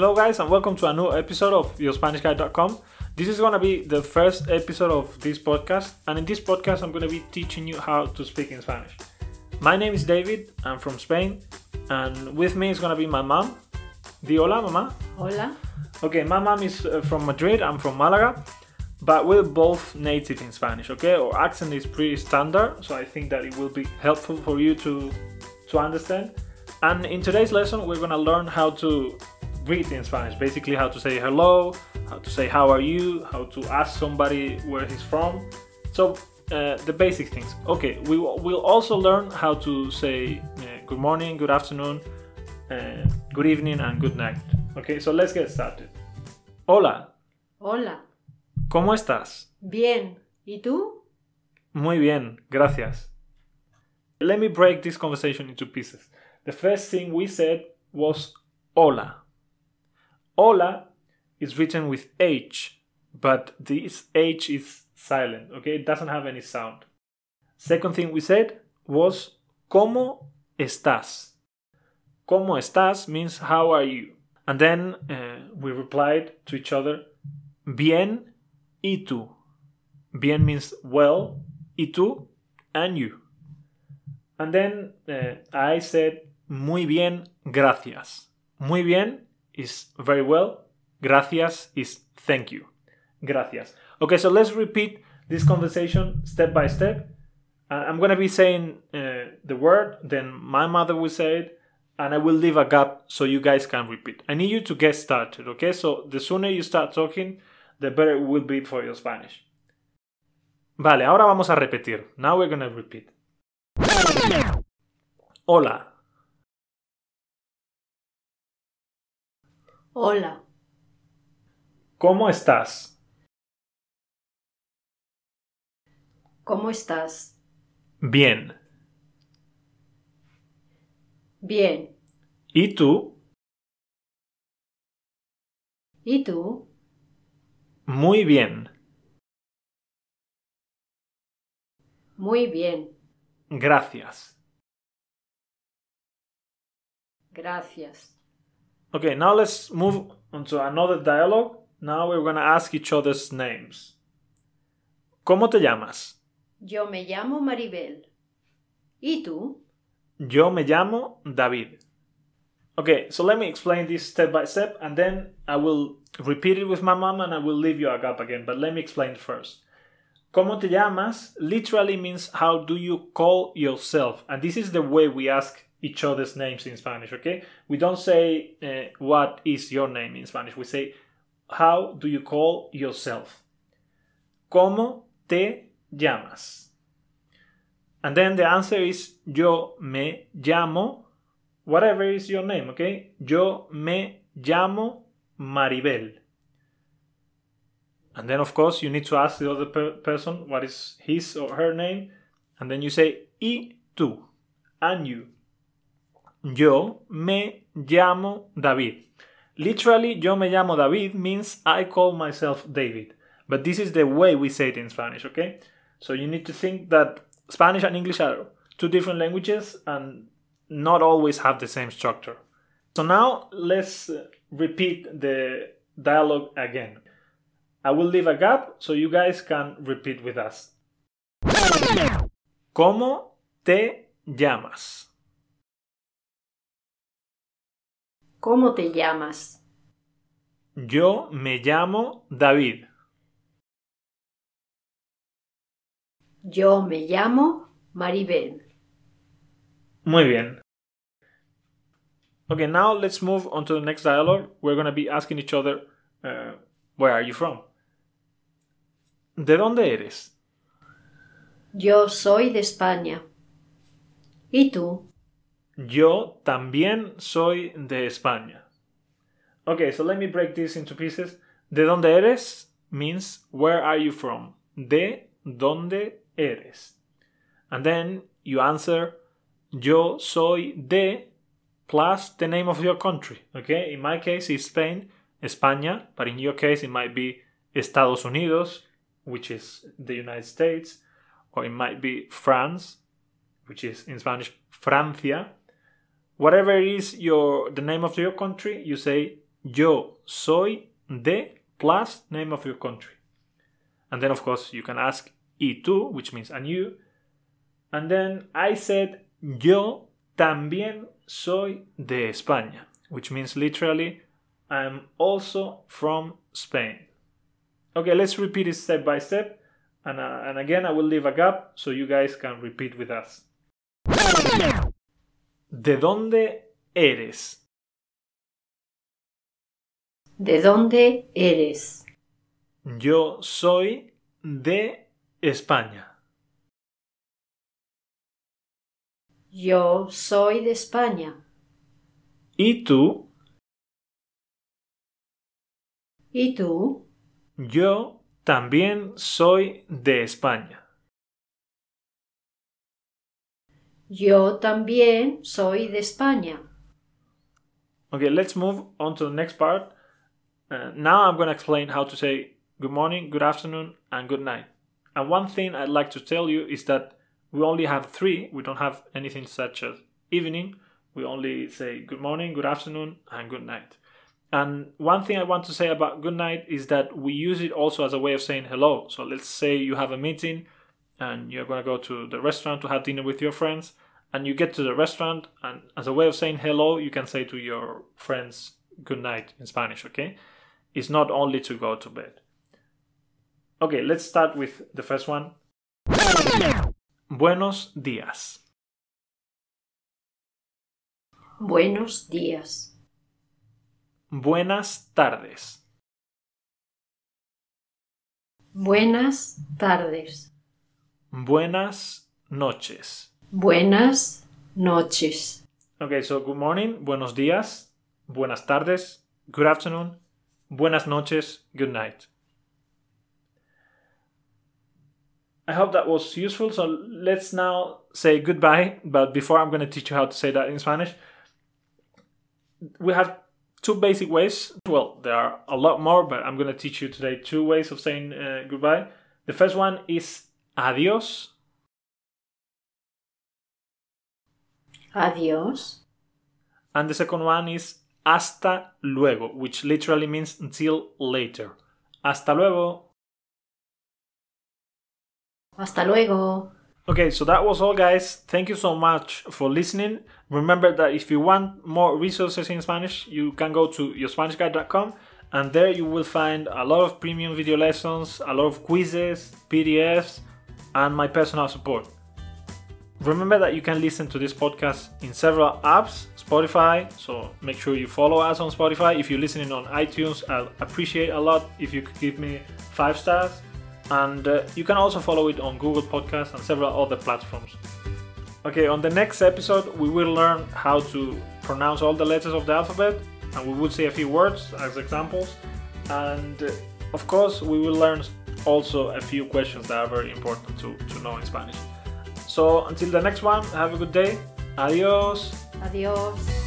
Hello, guys, and welcome to a new episode of YourSpanishGuide.com. This is going to be the first episode of this podcast, and in this podcast, I'm going to be teaching you how to speak in Spanish. My name is David, I'm from Spain, and with me is going to be my mom. Di hola, mama. Hola. Okay, my mom is uh, from Madrid, I'm from Malaga, but we're both native in Spanish, okay? Our accent is pretty standard, so I think that it will be helpful for you to to understand. And in today's lesson, we're gonna learn how to greet in Spanish, basically how to say hello, how to say how are you, how to ask somebody where he's from. So uh, the basic things. Okay, we will also learn how to say uh, good morning, good afternoon, uh, good evening, and good night. Okay, so let's get started. Hola, Hola. ¿cómo estás? Bien. ¿Y tú? Muy bien, gracias. Let me break this conversation into pieces. The first thing we said was hola. Hola is written with H, but this H is silent, okay? It doesn't have any sound. Second thing we said was ¿Cómo estás? ¿Cómo estás means how are you? And then uh, we replied to each other Bien y tú. Bien means well, y tú, and you. And then uh, I said muy bien, gracias. Muy bien is very well. Gracias is thank you. Gracias. Okay, so let's repeat this conversation step by step. Uh, I'm to be saying uh, the word, then my mother will say it, and I will leave a gap so you guys can repeat. I need you to get started, okay? So the sooner you start talking, the better it will be for your Spanish. Vale, ahora vamos a repetir. Now we're to repeat. Hola, Hola. ¿cómo estás? ¿Cómo estás? Bien. Bien. ¿Y tú? ¿Y tú? Muy bien. Muy bien. Gracias. Gracias. Okay, now let's move on to another dialogue. Now we're going to ask each other's names. ¿Cómo te llamas? Yo me llamo Maribel. ¿Y tú? Yo me llamo David. Okay, so let me explain this step by step and then I will repeat it with my mom and I will leave you a gap again, but let me explain first. ¿Cómo te llamas? literally means how do you call yourself? And this is the way we ask each other's names in Spanish, okay? We don't say uh, what is your name in Spanish. We say how do you call yourself? ¿Cómo te llamas? And then the answer is yo me llamo whatever is your name, okay? Yo me llamo Maribel. And then, of course, you need to ask the other per- person what is his or her name. And then you say, y tú, and you. Yo me llamo David. Literally, yo me llamo David means I call myself David. But this is the way we say it in Spanish, okay? So you need to think that Spanish and English are two different languages and not always have the same structure. So now let's uh, repeat the dialogue again. I will leave a gap so you guys can repeat with us. ¿Cómo te llamas? ¿Cómo te llamas? Yo me llamo David. Yo me llamo Maribel. Muy bien. Okay, now let's move on to the next dialogue. We're going to be asking each other, uh, where are you from? ¿De dónde eres? Yo soy de España. ¿Y tú? Yo también soy de España. Okay, so let me break this into pieces. ¿De dónde eres? means where are you from? De dónde eres? And then you answer yo soy de plus the name of your country. Okay, in my case it's Spain, España, but in your case it might be Estados Unidos, which is the United States, or it might be France, which is in Spanish Francia. Whatever is your the name of your country, you say yo soy de plus name of your country. And then, of course, you can ask y tú, which means and you. And then I said yo también soy de España, which means literally I'm also from Spain. Okay, let's repeat it step by step. And, uh, and again, I will leave a gap so you guys can repeat with us. ¿De dónde eres? ¿De dónde eres? Yo soy de España. Yo soy de España. ¿Y tú? ¿Y tú? Yo también soy de España. Yo también soy de España. Okay, let's move on to the next part. Uh, now I'm going to explain how to say good morning, good afternoon, and good night. And one thing I'd like to tell you is that we only have three, we don't have anything such as evening. We only say good morning, good afternoon, and good night. And one thing I want to say about good night is that we use it also as a way of saying hello. So let's say you have a meeting and you're going to go to the restaurant to have dinner with your friends, and you get to the restaurant, and as a way of saying hello, you can say to your friends good night in Spanish, okay? It's not only to go to bed. Okay, let's start with the first one. Buenos días. Buenos días. Buenas tardes. Buenas tardes. Buenas noches. Buenas noches. Okay, so good morning, buenos días, buenas tardes, good afternoon, buenas noches, good night. I hope that was useful. So let's now say goodbye. But before I'm going to teach you how to say that in Spanish, we have two basic ways. Well, there are a lot more, but I'm going to teach you today two ways of saying uh, goodbye. The first one is adios. Adiós. And the second one is hasta luego, which literally means until later. Hasta luego. Hasta luego. Okay, so that was all, guys. Thank you so much for listening. Remember that if you want more resources in Spanish, you can go to yourspanishguide.com and there you will find a lot of premium video lessons, a lot of quizzes, PDFs, and my personal support. Remember that you can listen to this podcast in several apps, Spotify, so make sure you follow us on Spotify. If you're listening on iTunes, I'll appreciate a lot if you could give me five stars. And uh, you can also follow it on Google Podcasts and several other platforms. Okay, on the next episode, we will learn how to pronounce all the letters of the alphabet, and we will say a few words as examples. And uh, of course, we will learn also a few questions that are very important to, to know in Spanish. So until the next one, have a good day. Adios. Adiós.